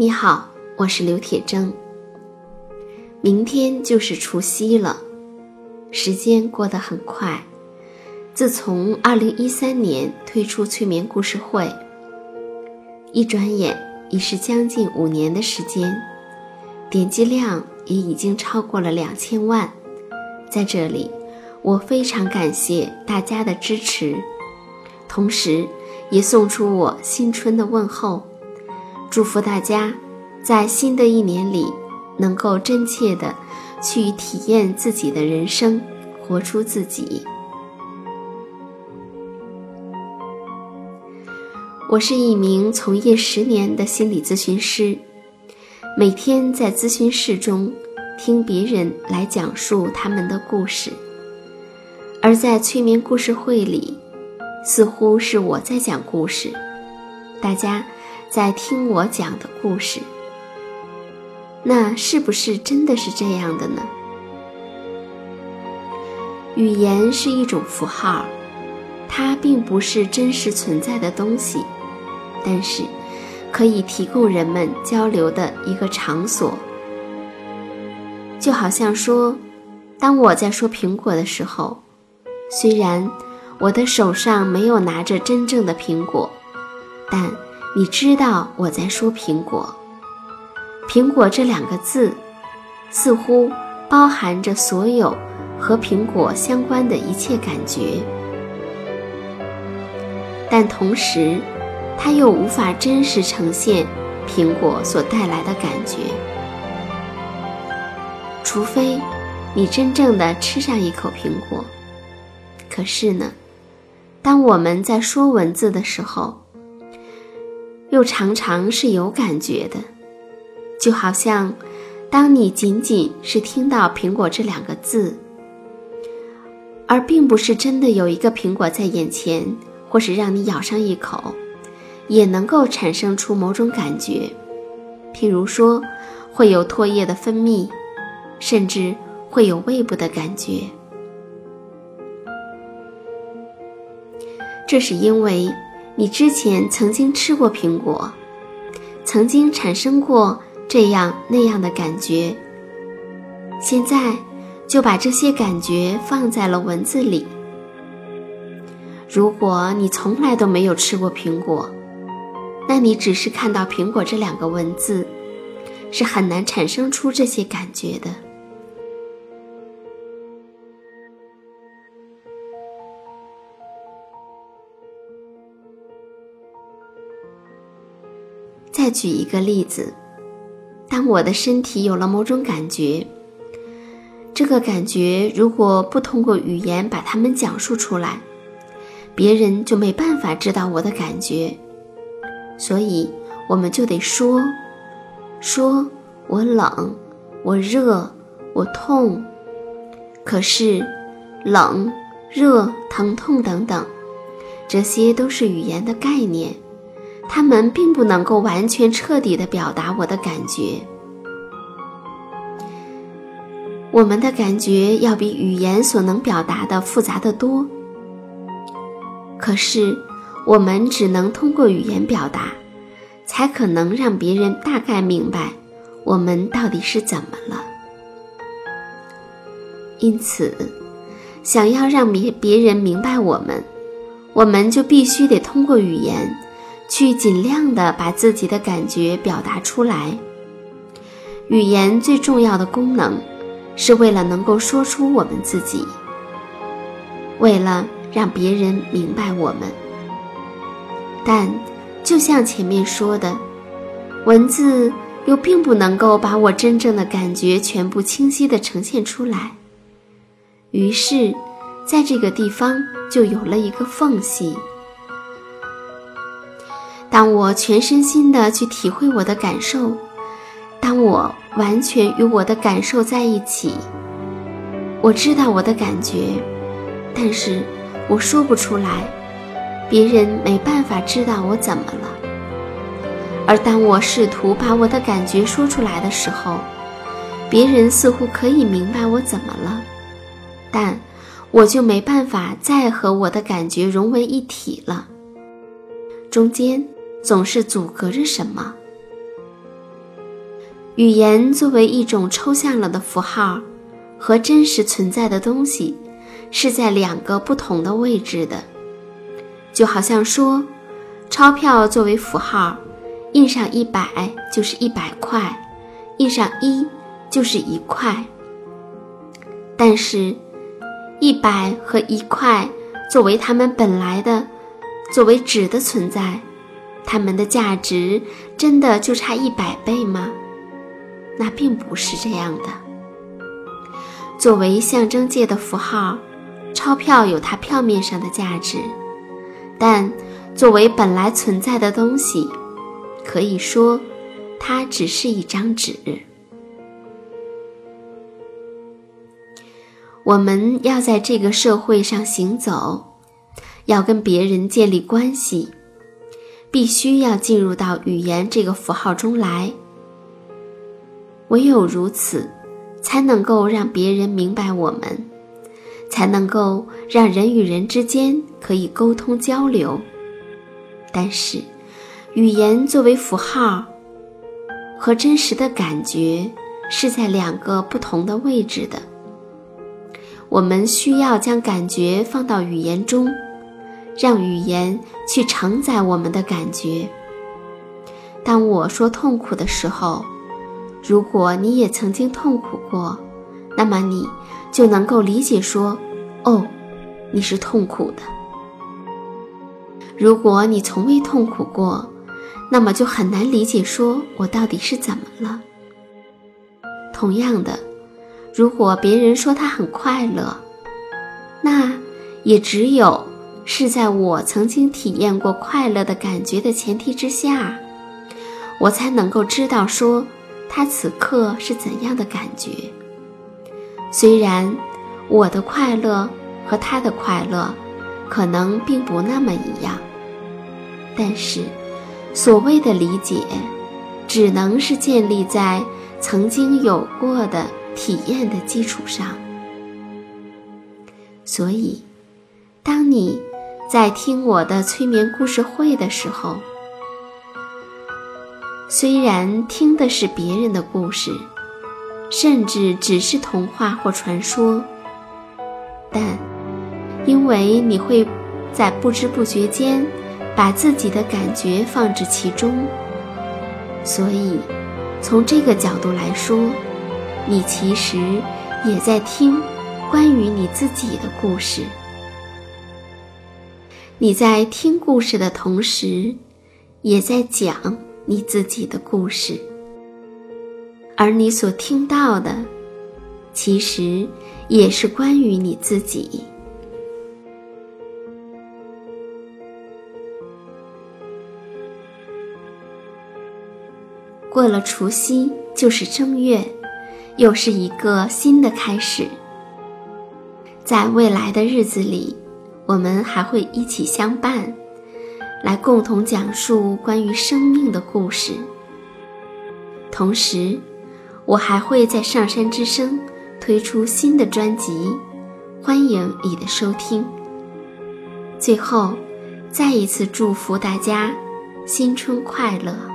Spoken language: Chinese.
你好，我是刘铁铮。明天就是除夕了，时间过得很快。自从二零一三年推出催眠故事会，一转眼已是将近五年的时间，点击量也已经超过了两千万。在这里，我非常感谢大家的支持，同时也送出我新春的问候。祝福大家，在新的一年里，能够真切的去体验自己的人生，活出自己。我是一名从业十年的心理咨询师，每天在咨询室中听别人来讲述他们的故事，而在催眠故事会里，似乎是我在讲故事，大家。在听我讲的故事，那是不是真的是这样的呢？语言是一种符号，它并不是真实存在的东西，但是可以提供人们交流的一个场所。就好像说，当我在说苹果的时候，虽然我的手上没有拿着真正的苹果，但。你知道我在说苹果，苹果这两个字，似乎包含着所有和苹果相关的一切感觉，但同时，它又无法真实呈现苹果所带来的感觉，除非你真正的吃上一口苹果。可是呢，当我们在说文字的时候，又常常是有感觉的，就好像，当你仅仅是听到“苹果”这两个字，而并不是真的有一个苹果在眼前，或是让你咬上一口，也能够产生出某种感觉。譬如说，会有唾液的分泌，甚至会有胃部的感觉。这是因为。你之前曾经吃过苹果，曾经产生过这样那样的感觉，现在就把这些感觉放在了文字里。如果你从来都没有吃过苹果，那你只是看到“苹果”这两个文字，是很难产生出这些感觉的。再举一个例子，当我的身体有了某种感觉，这个感觉如果不通过语言把它们讲述出来，别人就没办法知道我的感觉，所以我们就得说，说我冷，我热，我痛。可是，冷、热、疼痛等等，这些都是语言的概念。他们并不能够完全彻底的表达我的感觉。我们的感觉要比语言所能表达的复杂的多。可是，我们只能通过语言表达，才可能让别人大概明白我们到底是怎么了。因此，想要让别别人明白我们，我们就必须得通过语言。去尽量的把自己的感觉表达出来。语言最重要的功能，是为了能够说出我们自己，为了让别人明白我们。但就像前面说的，文字又并不能够把我真正的感觉全部清晰的呈现出来。于是，在这个地方就有了一个缝隙。当我全身心的去体会我的感受，当我完全与我的感受在一起，我知道我的感觉，但是我说不出来，别人没办法知道我怎么了。而当我试图把我的感觉说出来的时候，别人似乎可以明白我怎么了，但我就没办法再和我的感觉融为一体了，中间。总是阻隔着什么，语言作为一种抽象了的符号，和真实存在的东西是在两个不同的位置的。就好像说，钞票作为符号，印上一百就是一百块，印上一就是一块。但是，一百和一块作为它们本来的、作为纸的存在，它们的价值真的就差一百倍吗？那并不是这样的。作为象征界的符号，钞票有它票面上的价值，但作为本来存在的东西，可以说，它只是一张纸。我们要在这个社会上行走，要跟别人建立关系，必须要进入到语言这个符号中来。唯有如此，才能够让别人明白我们，才能够让人与人之间可以沟通交流。但是，语言作为符号，和真实的感觉是在两个不同的位置的。我们需要将感觉放到语言中，让语言去承载我们的感觉。当我说痛苦的时候，如果你也曾经痛苦过，那么你就能够理解说：“哦，你是痛苦的。”如果你从未痛苦过，那么就很难理解说我到底是怎么了。同样的。如果别人说他很快乐，那也只有是在我曾经体验过快乐的感觉的前提之下，我才能够知道说他此刻是怎样的感觉。虽然我的快乐和他的快乐可能并不那么一样，但是所谓的理解，只能是建立在曾经有过的。体验的基础上，所以，当你在听我的催眠故事会的时候，虽然听的是别人的故事，甚至只是童话或传说，但因为你会在不知不觉间把自己的感觉放置其中，所以从这个角度来说。你其实也在听关于你自己的故事。你在听故事的同时，也在讲你自己的故事。而你所听到的，其实也是关于你自己。过了除夕，就是正月。又是一个新的开始。在未来的日子里，我们还会一起相伴，来共同讲述关于生命的故事。同时，我还会在上山之声推出新的专辑，欢迎你的收听。最后，再一次祝福大家新春快乐！